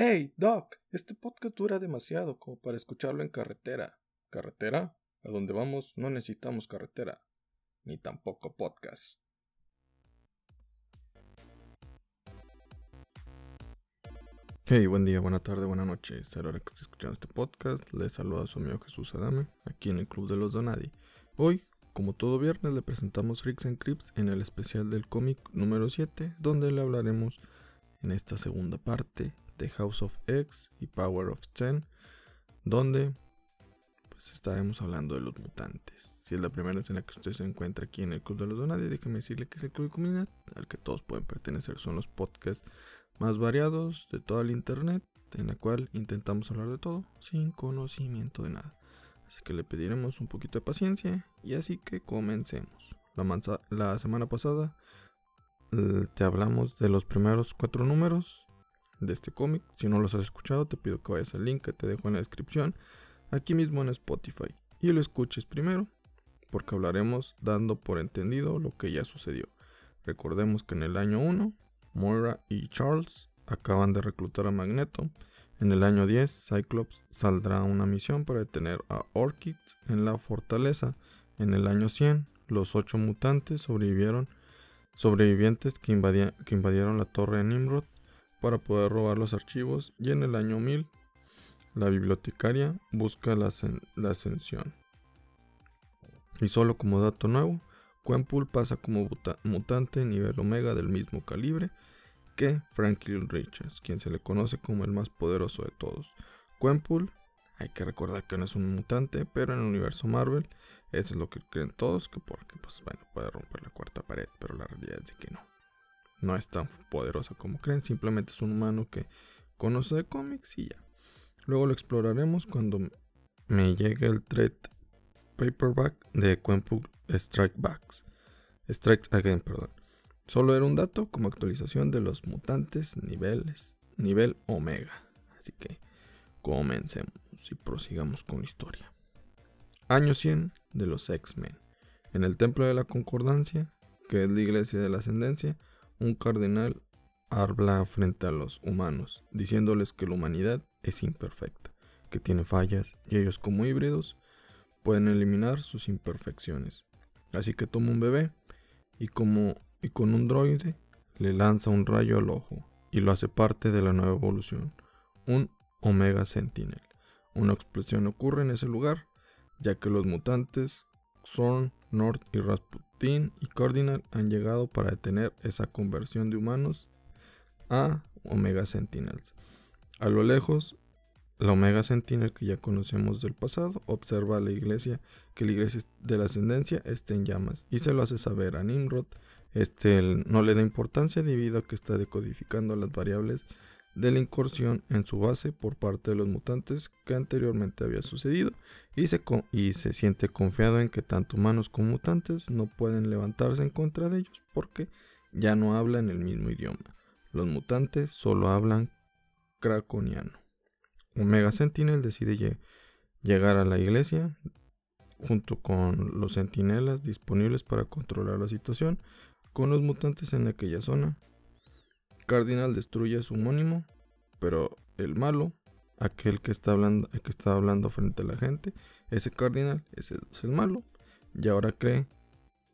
Hey, Doc, este podcast dura demasiado como para escucharlo en carretera. ¿Carretera? A donde vamos no necesitamos carretera, ni tampoco podcast. Hey, buen día, buena tarde, buena noche. Es la hora que esté escuchando este podcast. Les saluda a su amigo Jesús Adame, aquí en el Club de los Donadi. Hoy, como todo viernes, le presentamos Freaks and Crips en el especial del cómic número 7, donde le hablaremos en esta segunda parte de House of X y Power of Ten, donde pues estaremos hablando de los mutantes. Si es la primera vez en la que usted se encuentra aquí en el Club de los Donadi, déjeme decirle que es el club de comunidad al que todos pueden pertenecer. Son los podcasts más variados de toda el internet, en la cual intentamos hablar de todo sin conocimiento de nada. Así que le pediremos un poquito de paciencia y así que comencemos. La semana pasada te hablamos de los primeros cuatro números de este cómic. Si no los has escuchado, te pido que vayas al link que te dejo en la descripción, aquí mismo en Spotify, y lo escuches primero, porque hablaremos dando por entendido lo que ya sucedió. Recordemos que en el año 1, Moira y Charles acaban de reclutar a Magneto. En el año 10, Cyclops saldrá a una misión para detener a Orchid en la fortaleza. En el año 100, los ocho mutantes sobrevivieron, sobrevivientes que, que invadieron la torre de Nimrod para poder robar los archivos y en el año 1000 la bibliotecaria busca la, ascensión. Y solo como dato nuevo, Quenpool pasa como mutante nivel omega del mismo calibre que Franklin Richards, quien se le conoce como el más poderoso de todos. Quenpool, hay que recordar que no es un mutante, pero en el universo Marvel, eso es lo que creen todos, que porque pues bueno, puede romper la cuarta pared, pero la realidad es que no no es tan poderosa como creen, simplemente es un humano que conoce de cómics y ya. Luego lo exploraremos cuando me llegue el thread paperback de Quenpool Strike Backs. Strikes Again, perdón. Solo era un dato como actualización de los mutantes niveles, nivel Omega. Así que comencemos y prosigamos con la historia. Año 100 de los X-Men. En el Templo de la Concordancia, que es la iglesia de la ascendencia, un cardenal habla frente a los humanos, diciéndoles que la humanidad es imperfecta, que tiene fallas y ellos como híbridos pueden eliminar sus imperfecciones. Así que toma un bebé y como y con un droide le lanza un rayo al ojo y lo hace parte de la nueva evolución, un Omega Sentinel. Una explosión ocurre en ese lugar, ya que los mutantes Zorn, Nord y Rasputin y Cardinal han llegado para detener esa conversión de humanos a Omega Sentinels. A lo lejos, la Omega Sentinel que ya conocemos del pasado observa a la iglesia que la iglesia de la ascendencia está en llamas y se lo hace saber a Nimrod. Este no le da importancia debido a que está decodificando las variables de la incursión en su base por parte de los mutantes que anteriormente había sucedido y se, y se siente confiado en que tanto humanos como mutantes no pueden levantarse en contra de ellos porque ya no hablan el mismo idioma. Los mutantes solo hablan craconiano. Omega Sentinel decide llegar a la iglesia junto con los sentinelas disponibles para controlar la situación con los mutantes en aquella zona Cardinal destruye a su homónimo, pero el malo, aquel que está hablando, el que está hablando frente a la gente, ese Cardinal ese es el malo, y ahora cree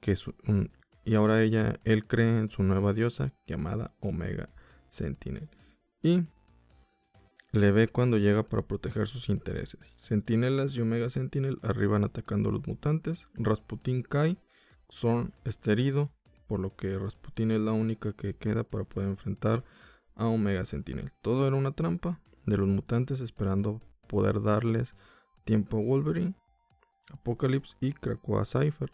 que es un, y ahora ella, él cree en su nueva diosa llamada Omega Sentinel. Y le ve cuando llega para proteger sus intereses. Sentinelas y Omega Sentinel arriban atacando a los mutantes. Rasputin cae. Zorn está herido por lo que Rasputin es la única que queda para poder enfrentar a Omega Sentinel. Todo era una trampa de los mutantes esperando poder darles tiempo a Wolverine, Apocalypse y Krakoa Cypher,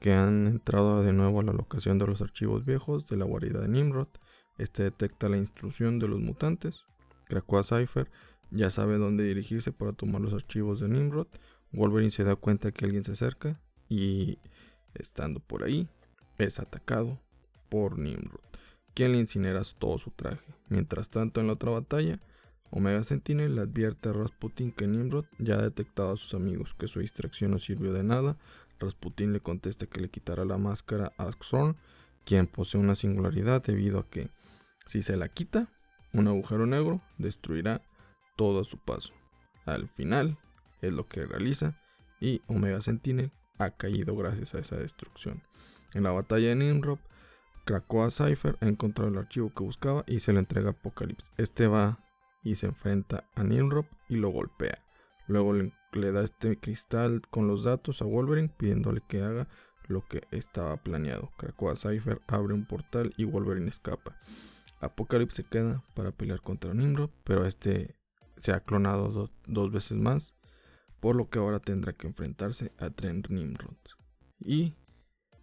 que han entrado de nuevo a la locación de los archivos viejos de la guarida de Nimrod. Este detecta la instrucción de los mutantes. Krakoa Cypher ya sabe dónde dirigirse para tomar los archivos de Nimrod. Wolverine se da cuenta que alguien se acerca y estando por ahí, es atacado por Nimrod, quien le incinera todo su traje. Mientras tanto, en la otra batalla, Omega Sentinel le advierte a Rasputin que Nimrod ya ha detectado a sus amigos, que su distracción no sirvió de nada. Rasputin le contesta que le quitará la máscara a Xorn, quien posee una singularidad debido a que si se la quita, un agujero negro destruirá todo a su paso. Al final es lo que realiza y Omega Sentinel ha caído gracias a esa destrucción. En la batalla de Nimrod, Krakoa Cypher ha encontrado el archivo que buscaba y se lo entrega a Apocalypse. Este va y se enfrenta a Nimrod y lo golpea. Luego le, da este cristal con los datos a Wolverine pidiéndole que haga lo que estaba planeado. Krakoa Cypher abre un portal y Wolverine escapa. Apocalypse se queda para pelear contra Nimrod, pero este se ha clonado dos veces más, por lo que ahora tendrá que enfrentarse a Trent Nimrod. Y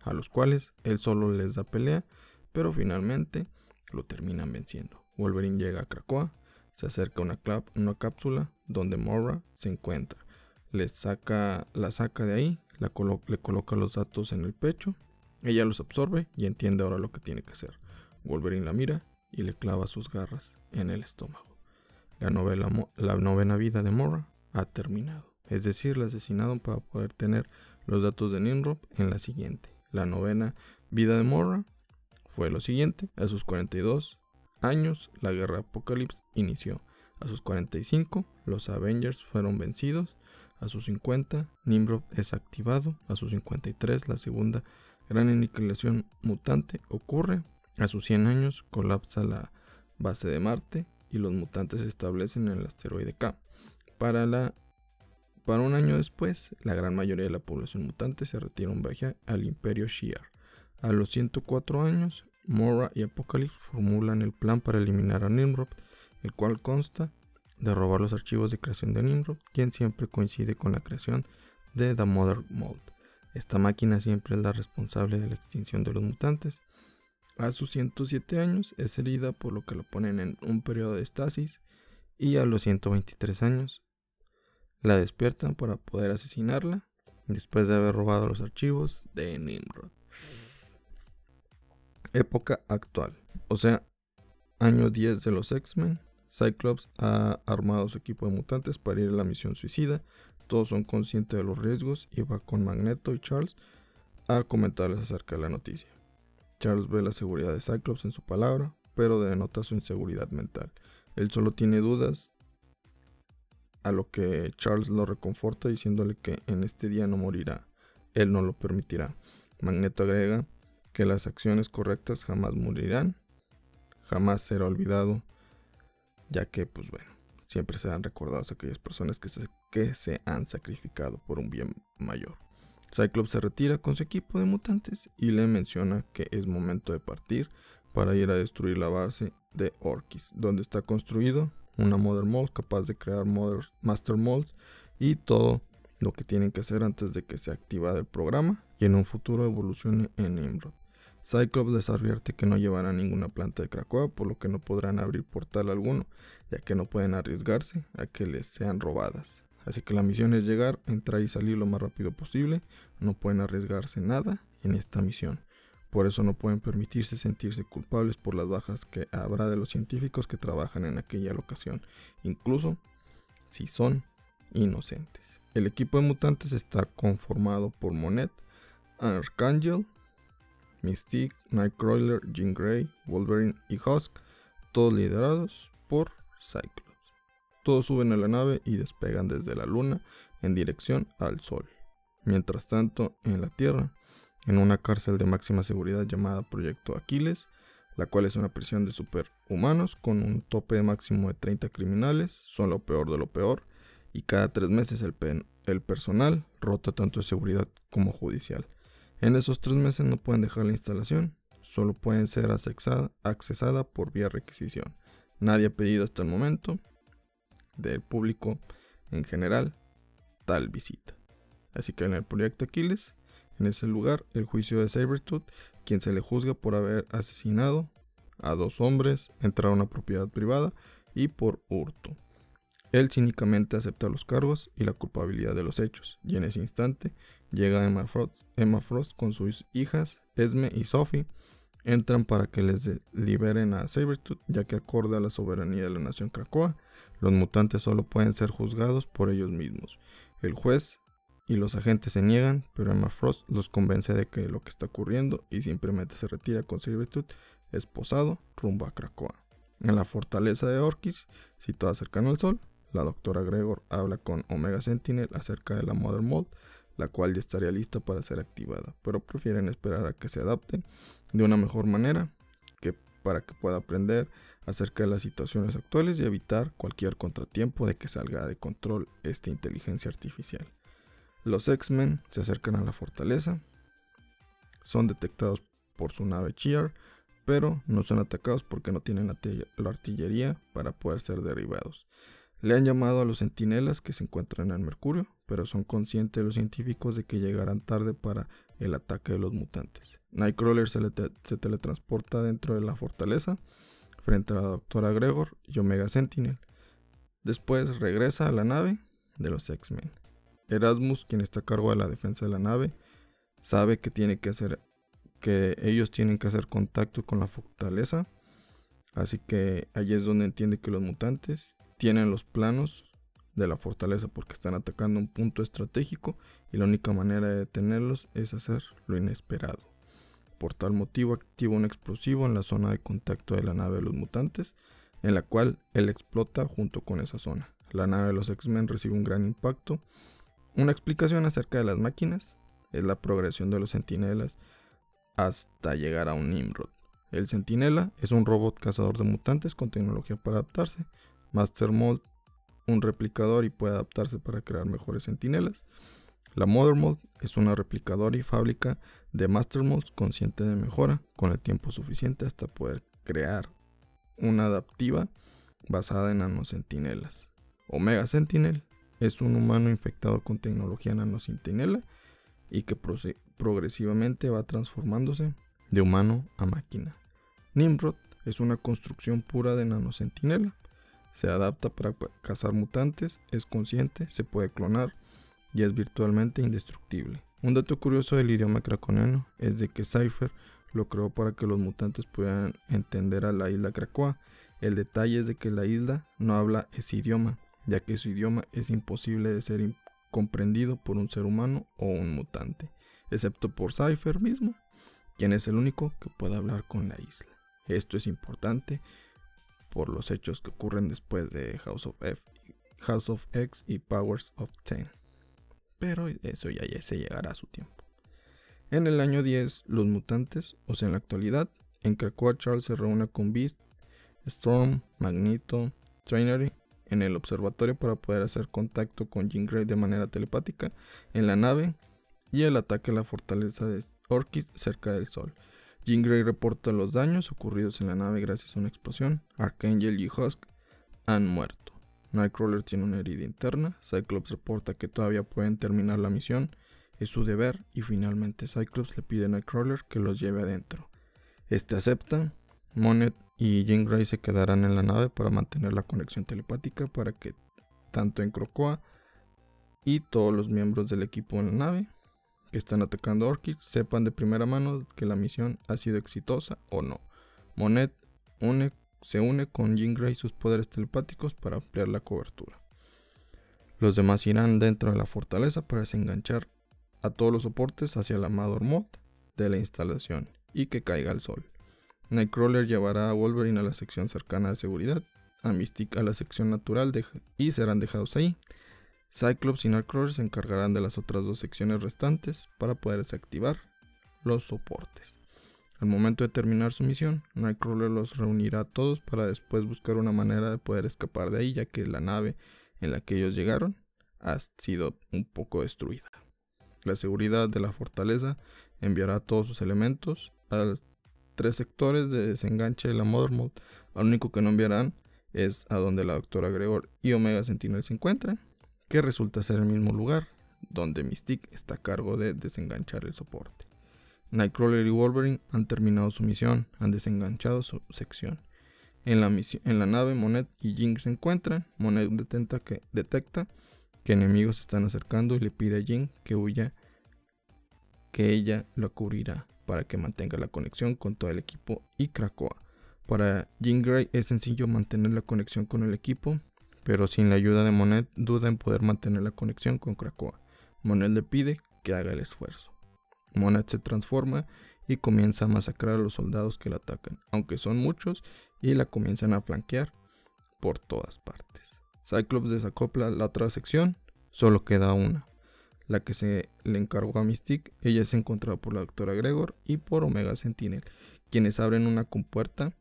a los cuales él solo les da pelea, pero finalmente lo terminan venciendo. Wolverine llega a Krakoa, se acerca a una, una cápsula donde Mora se encuentra. Le saca, la saca de ahí, le coloca los datos en el pecho, ella los absorbe y entiende ahora lo que tiene que hacer. Wolverine la mira y le clava sus garras en el estómago. La, novela, la novena vida de Mora ha terminado. Es decir, la asesinaron para poder tener los datos de Nimrod en la siguiente. La novena vida de Mora fue lo siguiente. A sus 42 años, la guerra Apocalipsis inició. A sus 45, los Avengers fueron vencidos. A sus 50, Nimrod es activado. A sus 53, la segunda gran aniquilación mutante ocurre. A sus 100 años, colapsa la base de Marte y los mutantes se establecen en el asteroide K. Para, la, para un año después, la gran mayoría de la población mutante se retira un viaje al Imperio Shi'ar. A los 104 años, Mora y Apocalypse formulan el plan para eliminar a Nimrod, el cual consta de robar los archivos de creación de Nimrod, quien siempre coincide con la creación de The Mother Mold. Esta máquina siempre es la responsable de la extinción de los mutantes. A sus 107 años es herida por lo que lo ponen en un periodo de estasis y a los 123 años la despiertan para poder asesinarla después de haber robado los archivos de Nimrod. Época actual, o sea, año 10 de los X-Men. Cyclops ha armado su equipo de mutantes para ir a la misión suicida. Todos son conscientes de los riesgos y va con Magneto y Charles a comentarles acerca de la noticia. Charles ve la seguridad de Cyclops en su palabra, pero denota su inseguridad mental. Él solo tiene dudas, a lo que Charles lo reconforta diciéndole que en este día no morirá. Él no lo permitirá. Magneto agrega que las acciones correctas jamás morirán, jamás será olvidado, ya que, pues bueno, siempre serán recordados aquellas personas que se, que se han sacrificado por un bien mayor. Cyclops se retira con su equipo de mutantes y le menciona que es momento de partir para ir a destruir la base de Orkis, donde está construido una Mother Mold capaz de crear Master Molds y todo lo que tienen que hacer antes de que se active el programa y en un futuro evolucione en Nimrod. Cyclops les advierte que no llevarán ninguna planta de Krakoa, por lo que no podrán abrir portal alguno, ya que no pueden arriesgarse a que les sean robadas. Así que la misión es llegar, entrar y salir lo más rápido posible. No pueden arriesgarse nada en esta misión. Por eso no pueden permitirse sentirse culpables por las bajas que habrá de los científicos que trabajan en aquella locación, incluso si son inocentes. El equipo de mutantes está conformado por Monet, Archangel, Mystique, Nightcrawler, Jean Grey, Wolverine y Husk, todos liderados por Cyclops. Todos suben a la nave y despegan desde la luna en dirección al sol. Mientras tanto, en la Tierra, en una cárcel de máxima seguridad llamada Proyecto Aquiles, la cual es una prisión de superhumanos con un tope máximo de 30 criminales, son lo peor de lo peor, y cada tres meses el, el personal rota tanto de seguridad como judicial. En esos tres meses no pueden dejar la instalación, solo pueden ser accesada por vía requisición. Nadie ha pedido hasta el momento del público en general tal visita. Así que en el proyecto Aquiles, en ese lugar, el juicio de Sabertooth, quien se le juzga por haber asesinado a dos hombres, entrar a una propiedad privada y por hurto. Él cínicamente acepta los cargos y la culpabilidad de los hechos, y en ese instante llega Emma Frost, Emma Frost con sus hijas, Esme y Sophie, entran para que les liberen a Sabertooth, ya que acorde a la soberanía de la nación Krakoa, los mutantes solo pueden ser juzgados por ellos mismos. El juez y los agentes se niegan, pero Emma Frost los convence de que lo que está ocurriendo y simplemente se retira con Sabertooth esposado rumbo a Krakoa. En la fortaleza de Orkis, situada cercana al Sol, la doctora Gregor habla con Omega Sentinel acerca de la Mother Mold, la cual ya estaría lista para ser activada, pero prefieren esperar a que se adapten de una mejor manera que para que pueda aprender acerca de las situaciones actuales y evitar cualquier contratiempo de que salga de control esta inteligencia artificial. Los X-Men se acercan a la fortaleza, son detectados por su nave Cheer, pero no son atacados porque no tienen la artillería para poder ser derribados. Le han llamado a los centinelas que se encuentran en Mercurio, pero son conscientes los científicos de que llegarán tarde para el ataque de los mutantes. Nightcrawler se, se teletransporta dentro de la fortaleza frente a la doctora Gregor y Omega Sentinel. Después regresa a la nave de los X-Men. Erasmus, quien está a cargo de la defensa de la nave, sabe que tiene que hacer que ellos tienen que hacer contacto con la fortaleza. Así que allí es donde entiende que los mutantes tienen los planos de la fortaleza porque están atacando un punto estratégico y la única manera de detenerlos es hacer lo inesperado. Por tal motivo activa un explosivo en la zona de contacto de la nave de los mutantes, en la cual él explota junto con esa zona. La nave de los X-Men recibe un gran impacto. Una explicación acerca de las máquinas es la progresión de los sentinelas hasta llegar a un Nimrod. El Sentinela es un robot cazador de mutantes con tecnología para adaptarse, Master Mold, un replicador y puede adaptarse para crear mejores sentinelas. La Mother Mold es una replicadora y fábrica de Master Molds consciente de mejora con el tiempo suficiente hasta poder crear una adaptiva basada en nanosentinelas. Omega Sentinel es un humano infectado con tecnología nanosentinela y que progresivamente va transformándose de humano a máquina. Nimrod es una construcción pura de nanosentinela se adapta para cazar mutantes, es consciente, se puede clonar y es virtualmente indestructible. Un dato curioso del idioma craconiano es de que Cypher lo creó para que los mutantes puedan entender a la isla Krakoa. El detalle es de que la isla no habla ese idioma, ya que su idioma es imposible de ser comprendido por un ser humano o un mutante, excepto por Cypher mismo, quien es el único que puede hablar con la isla. Esto es importante por los hechos que ocurren después de House of, F, House of X y Powers of Ten. Pero eso ya, se llegará a su tiempo. En el año 10, los mutantes, o sea en la actualidad, en Krakoa Charles se reúne con Beast, Storm, Magneto, Trainery en el observatorio para poder hacer contacto con Jean Grey de manera telepática en la nave y el ataque a la fortaleza de Orkis cerca del Sol. Jean Grey reporta los daños ocurridos en la nave gracias a una explosión. Archangel y Husk han muerto. Nightcrawler tiene una herida interna. Cyclops reporta que todavía pueden terminar la misión. Es su deber. Y finalmente Cyclops le pide a Nightcrawler que los lleve adentro. Este acepta. Monet y Jean se quedarán en la nave para mantener la conexión telepática para que tanto en Crocoa y todos los miembros del equipo en la nave que están atacando Orchid sepan de primera mano que la misión ha sido exitosa o no. Monet se une con Jean Grey y sus poderes telepáticos para ampliar la cobertura. Los demás irán dentro de la fortaleza para desenganchar a todos los soportes hacia la Amador Mod de la instalación y que caiga el sol. Nightcrawler llevará a Wolverine a la sección cercana de seguridad, a Mystique a la sección natural y serán dejados ahí. Cyclops y Nightcrawler se encargarán de las otras dos secciones restantes para poder desactivar los soportes. Al momento de terminar su misión, Nightcrawler los reunirá a todos para después buscar una manera de poder escapar de ahí, ya que la nave en la que ellos llegaron ha sido un poco destruida. La seguridad de la fortaleza enviará todos sus elementos a los tres sectores de desenganche de la Mother Mode. Lo único que no enviarán es a donde la doctora Gregor y Omega Sentinel se encuentran que resulta ser el mismo lugar donde Mystique está a cargo de desenganchar el soporte. Nightcrawler y Wolverine han terminado su misión, han desenganchado su sección. En la, en la nave, Monet y Jing se encuentran. Monet detecta que, detecta que enemigos se están acercando y le pide a Jing que huya, que ella lo cubrirá para que mantenga la conexión con todo el equipo y Krakoa. Para Jean Grey es sencillo mantener la conexión con el equipo pero sin la ayuda de Monet duda en poder mantener la conexión con Krakoa. Monet le pide que haga el esfuerzo. Monet se transforma y comienza a masacrar a los soldados que la atacan, aunque son muchos, y la comienzan a flanquear por todas partes. Cyclops desacopla la otra sección, solo queda una, la que se le encargó a Mystique. Ella es encontrada por la doctora Gregor y por Omega Sentinel, quienes abren una compuerta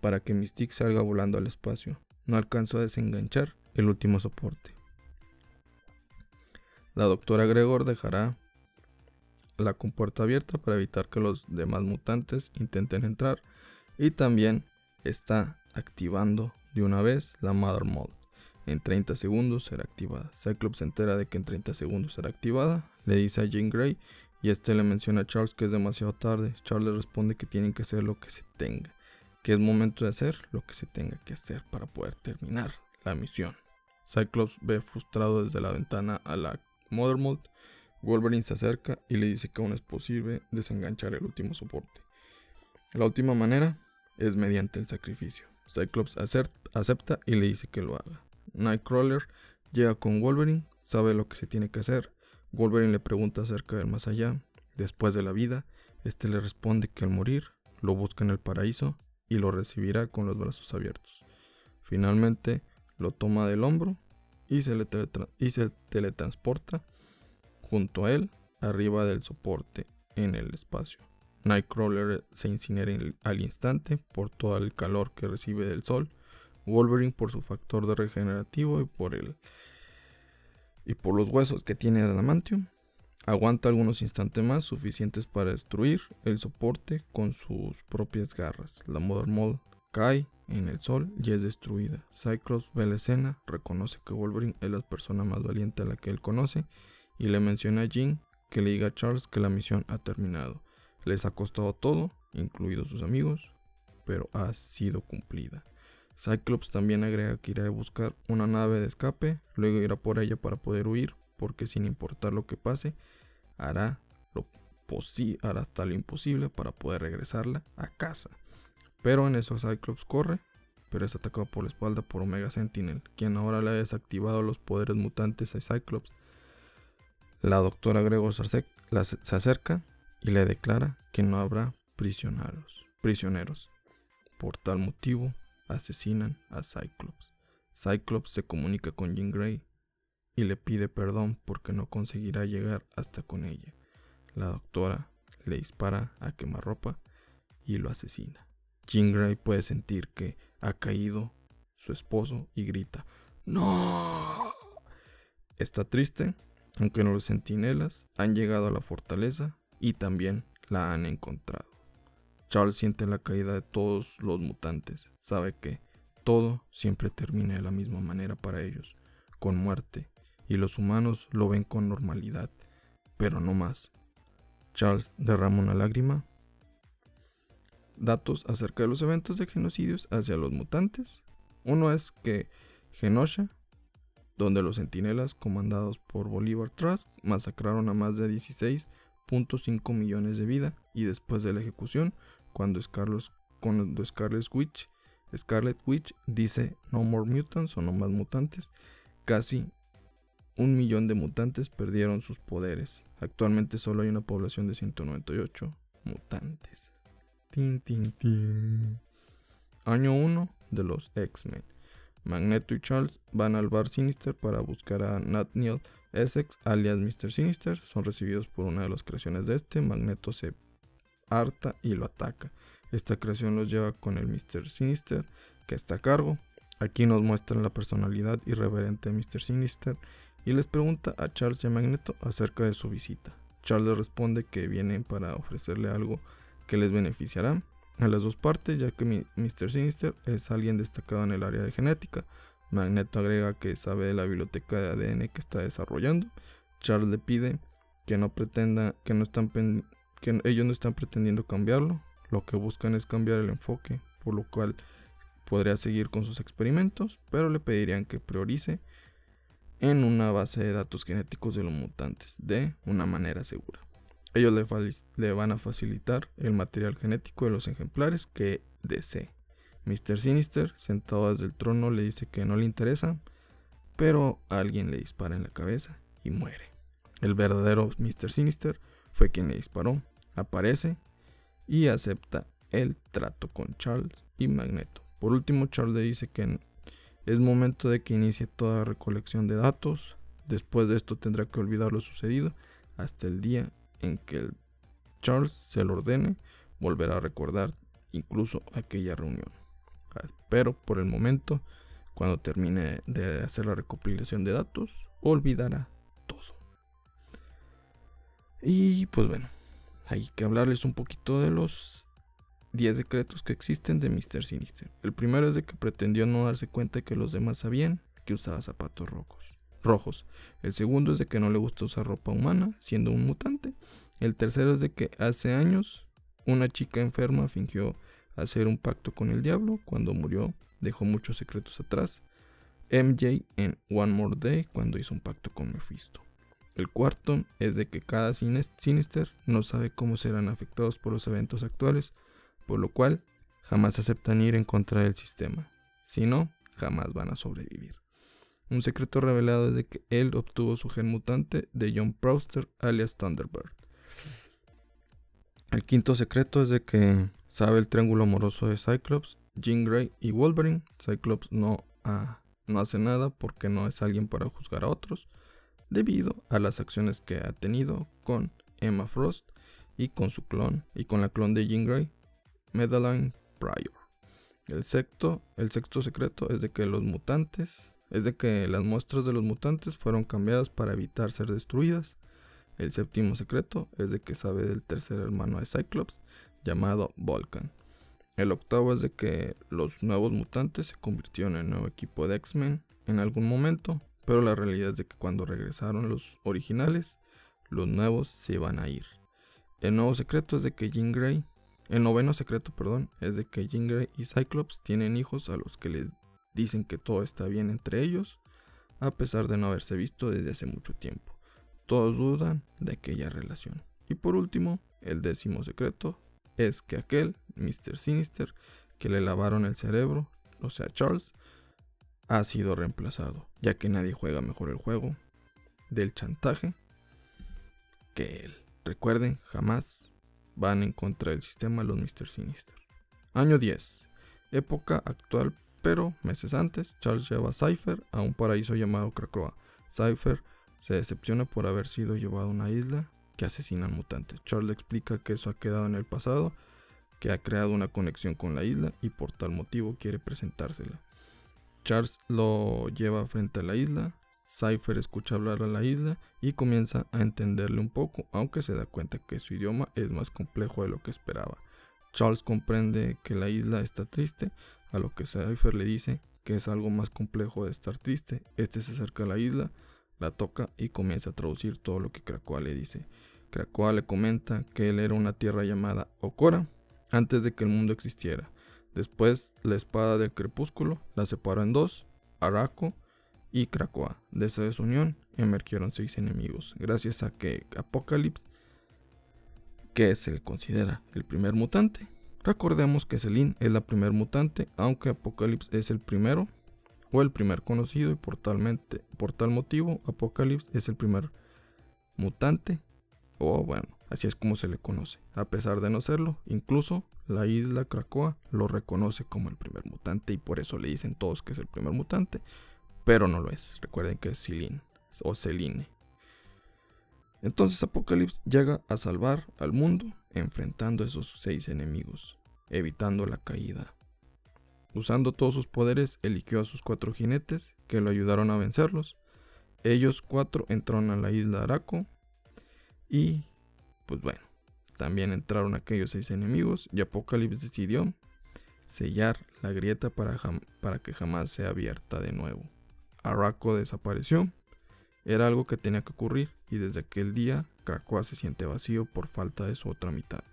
para que Mystique salga volando al espacio. No alcanzó a desenganchar el último soporte. La doctora Gregor dejará la compuerta abierta para evitar que los demás mutantes intenten entrar y también está activando de una vez la Mother Mode. En 30 segundos será activada. Cyclops se entera de que en 30 segundos será activada, le dice a Jean Grey y este le menciona a Charles que es demasiado tarde. Charles le responde que tienen que hacer lo que se tenga, que es momento de hacer lo que se tenga que hacer para poder terminar la misión. Cyclops ve frustrado desde la ventana a la Mother Mode Wolverine se acerca y le dice que aún es posible desenganchar el último soporte. La última manera es mediante el sacrificio. Cyclops acepta y le dice que lo haga. Nightcrawler llega con Wolverine, sabe lo que se tiene que hacer. Wolverine le pregunta acerca del más allá, después de la vida. Este le responde que al morir lo busca en el paraíso y lo recibirá con los brazos abiertos. Finalmente lo toma del hombro y se, teletransporta junto a él, arriba del soporte, en el espacio. Nightcrawler se incinera al instante por todo el calor que recibe del sol, Wolverine por su factor de regenerativo y por el y por los huesos que tiene Adamantium. Aguanta algunos instantes más suficientes para destruir el soporte con sus propias garras. La Mother Mold cae en el sol y es destruida. Cyclops ve la escena, reconoce que Wolverine es la persona más valiente a la que él conoce y le menciona a Jean que le diga a Charles que la misión ha terminado. Les ha costado todo, incluidos sus amigos, pero ha sido cumplida. Cyclops también agrega que irá a buscar una nave de escape, luego irá por ella para poder huir, porque sin importar lo que pase, hará, lo hará hasta lo imposible para poder regresarla a casa. Pero en eso Cyclops corre, pero es atacado por la espalda por Omega Sentinel, quien ahora le ha desactivado los poderes mutantes a Cyclops la doctora Gregor se acerca y le declara que no habrá prisioneros. prisioneros. Por tal motivo, asesinan a Cyclops. Cyclops se comunica con Jean Grey y le pide perdón porque no conseguirá llegar hasta con ella. La doctora le dispara a quemarropa y lo asesina. Jean Grey puede sentir que ha caído su esposo y grita ¡No! Está triste aunque los centinelas han llegado a la fortaleza y también la han encontrado. Charles siente la caída de todos los mutantes, sabe que todo siempre termina de la misma manera para ellos, con muerte, y los humanos lo ven con normalidad, pero no más. Charles derrama una lágrima. Datos acerca de los eventos de genocidios hacia los mutantes. Uno es que Genosha donde los centinelas comandados por Bolívar Trask masacraron a más de 16.5 millones de vida y después de la ejecución, cuando, Scarlet, cuando Scarlet, Witch, Scarlet Witch dice no more mutants o no más mutantes, casi un millón de mutantes perdieron sus poderes. Actualmente solo hay una población de 198 mutantes. Año 1 de los X-Men. Magneto y Charles van al bar Sinister para buscar a Nathaniel Essex, alias Mr. Sinister. Son recibidos por una de las creaciones de este. Magneto se harta y lo ataca. Esta creación los lleva con el Mr. Sinister, que está a cargo. Aquí nos muestran la personalidad irreverente de Mr. Sinister y les pregunta a Charles y a Magneto acerca de su visita. Charles le responde que vienen para ofrecerle algo que les beneficiará a las dos partes, ya que Mr. Sinister es alguien destacado en el área de genética. Magneto agrega que sabe de la biblioteca de ADN que está desarrollando. Charles le pide que no pretenda, que no están que ellos no están pretendiendo cambiarlo, lo que buscan es cambiar el enfoque, por lo cual podría seguir con sus experimentos, pero le pedirían que priorice en una base de datos genéticos de los mutantes de una manera segura. Ellos le, van a facilitar el material genético de los ejemplares que desee. Mr. Sinister, sentado desde el trono, le dice que no le interesa, pero alguien le dispara en la cabeza y muere. El verdadero Mr. Sinister fue quien le disparó. Aparece y acepta el trato con Charles y Magneto. Por último, Charles le dice que es momento de que inicie toda recolección de datos. Después de esto tendrá que olvidar lo sucedido hasta el día en que Charles se lo ordene, volverá a recordar incluso aquella reunión. Pero por el momento, cuando termine de hacer la recopilación de datos, olvidará todo. Y pues bueno, hay que hablarles un poquito de los 10 secretos que existen de Mr. Sinister. El primero es de que pretendió no darse cuenta de que los demás sabían que usaba zapatos rojos. rojos. El segundo es de que no le gusta usar ropa humana, siendo un mutante. El tercero es de que hace años una chica enferma fingió hacer un pacto con el diablo. Cuando murió dejó muchos secretos atrás. MJ en One More Day cuando hizo un pacto con Mephisto. El cuarto es de que cada Sinister no sabe cómo serán afectados por los eventos actuales, por lo cual jamás aceptan ir en contra del sistema. Si no, jamás van a sobrevivir. Un secreto revelado es de que él obtuvo su gen mutante de John Prouster alias Thunderbird. El quinto secreto es de que sabe el triángulo amoroso de Cyclops, Jean Grey y Wolverine. Cyclops no, no hace nada porque no es alguien para juzgar a otros debido a las acciones que ha tenido con Emma Frost y con su clon y con la clon de Jean Grey, Madeline Pryor. El sexto, el sexto secreto es de que los mutantes, es de que las muestras de los mutantes fueron cambiadas para evitar ser destruidas. El séptimo secreto es de que sabe del tercer hermano de Cyclops, llamado Vulcan. El octavo es de que los nuevos mutantes se convirtieron en nuevo equipo de X-Men en algún momento, pero la realidad es de que cuando regresaron los originales, los nuevos se van a ir. El nuevo secreto es de que Jean Grey, el noveno secreto, perdón, es de que Jean Grey y Cyclops tienen hijos a los que les dicen que todo está bien entre ellos, a pesar de no haberse visto desde hace mucho tiempo. Todos dudan de aquella relación. Y por último, el décimo secreto es que aquel, Mr. Sinister, que le lavaron el cerebro, o sea, Charles, ha sido reemplazado, ya que nadie juega mejor el juego del chantaje que él. Recuerden, jamás van en contra del sistema los Mr. Sinister. Año 10. Época actual, pero meses antes, Charles lleva a Cypher a un paraíso llamado Krakoa. Cypher se decepciona por haber sido llevado a una isla que asesinan mutantes. Charles le explica que eso ha quedado en el pasado, que ha creado una conexión con la isla y por tal motivo quiere presentársela. Charles lo lleva frente a la isla, Cypher escucha hablar a la isla y comienza a entenderle un poco, aunque se da cuenta que su idioma es más complejo de lo que esperaba. Charles comprende que la isla está triste, a lo que Cypher le dice que es algo más complejo de estar triste. Este se acerca a la isla, la toca y comienza a traducir todo lo que Krakoa le dice. Krakoa le comenta que él era una tierra llamada Okora antes de que el mundo existiera Después, la espada del crepúsculo la separó en dos, Araco y Krakoa. De esa desunión emergieron seis enemigos, gracias a que Apocalypse, que se le considera el primer mutante, recordemos que Selin es la primer mutante, aunque Apocalypse es el primero o el primer conocido y por, por tal motivo Apocalypse es el primer mutante o bueno, así es como se le conoce. A pesar de no serlo, incluso la isla Krakoa lo reconoce como el primer mutante y por eso le dicen todos que es el primer mutante, pero no lo es. Recuerden que es Celine o Celine. Entonces Apocalypse llega a salvar al mundo enfrentando a esos seis enemigos, evitando la caída. Usando todos sus poderes, eligió a sus cuatro jinetes que lo ayudaron a vencerlos. Ellos cuatro entraron a la isla Araco y, pues bueno, también entraron aquellos seis enemigos y Apocalipsis decidió sellar la grieta para, para que jamás sea abierta de nuevo. Araco desapareció. Era algo que tenía que ocurrir y desde aquel día Krakoa se siente vacío por falta de su otra mitad.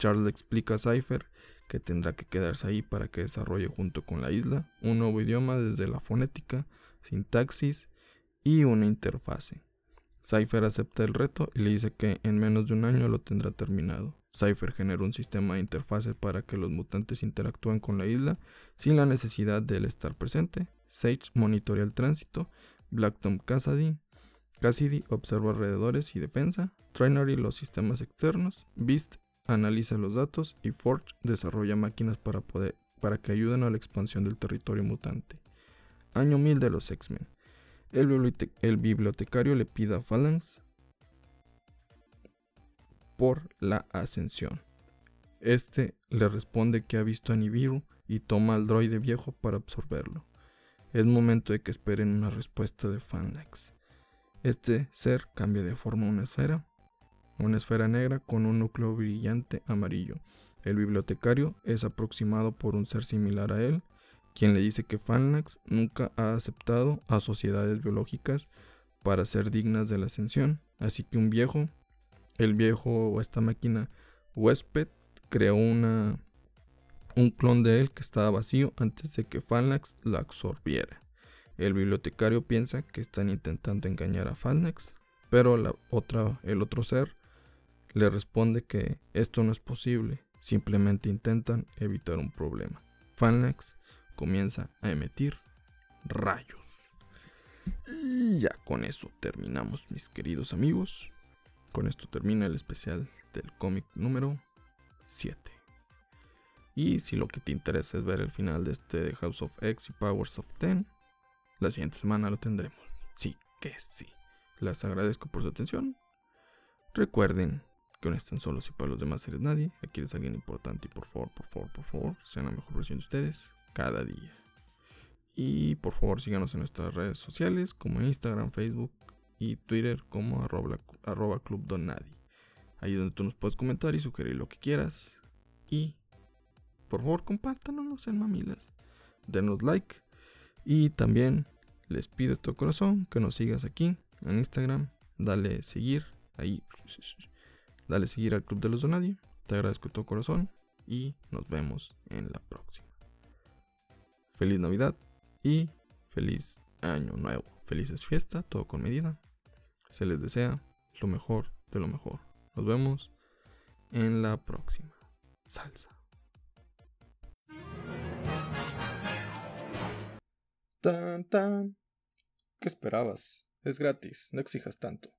Charles le explica a Cypher que tendrá que quedarse ahí para que desarrolle junto con la isla un nuevo idioma desde la fonética, sintaxis y una interfase. Cypher acepta el reto y le dice que en menos de un año lo tendrá terminado. Cypher genera un sistema de interfaces para que los mutantes interactúen con la isla sin la necesidad de él estar presente. Sage monitorea el tránsito. Black Tom Cassidy, Cassidy observa alrededores y defensa. Trinary los sistemas externos. Beast analiza los datos y Forge desarrolla máquinas para, poder, para que ayuden a la expansión del territorio mutante. Año 1000 de los X-Men. El, bibliotecario le pide a Phalanx por la ascensión. Este le responde que ha visto a Nibiru y toma al droide viejo para absorberlo. Es momento de que esperen una respuesta de Phalanx. Este ser cambia de forma una esfera, una esfera negra con un núcleo brillante amarillo. El bibliotecario es aproximado por un ser similar a él, quien le dice que Phalanx nunca ha aceptado a sociedades biológicas para ser dignas de la ascensión, así que un viejo, el viejo o esta máquina huésped, creó una un clon de él que estaba vacío antes de que Phalanx la absorbiera. El bibliotecario piensa que están intentando engañar a Phalanx, pero la otra, el otro ser le responde que esto no es posible, simplemente intentan evitar un problema. Phalanx comienza a emitir rayos. Y ya con eso terminamos, mis queridos amigos. Con esto termina el especial del cómic número 7. Y si lo que te interesa es ver el final de este House of X y Powers of Ten, la siguiente semana lo tendremos. Sí que sí. Les agradezco por su atención. Recuerden que no están solos y para los demás eres nadie. Aquí eres alguien importante y por favor, por favor, por favor, sean la mejor versión de ustedes cada día. Y por favor síganos en nuestras redes sociales como Instagram, Facebook y Twitter como arroba, club Ahí es donde tú nos puedes comentar y sugerir lo que quieras. Y por favor, compártanos, no sean mamilas. Denos like. Y también les pido de todo corazón que nos sigas aquí en Instagram. Dale seguir ahí. Dale seguir al Club de los Donadie. Te agradezco de todo corazón. Y nos vemos en la próxima. Feliz Navidad y feliz Año Nuevo. Felices fiestas, todo con medida. Se les desea lo mejor de lo mejor. Nos vemos en la próxima. Salsa. Tan, tan. ¿Qué esperabas? Es gratis, no exijas tanto.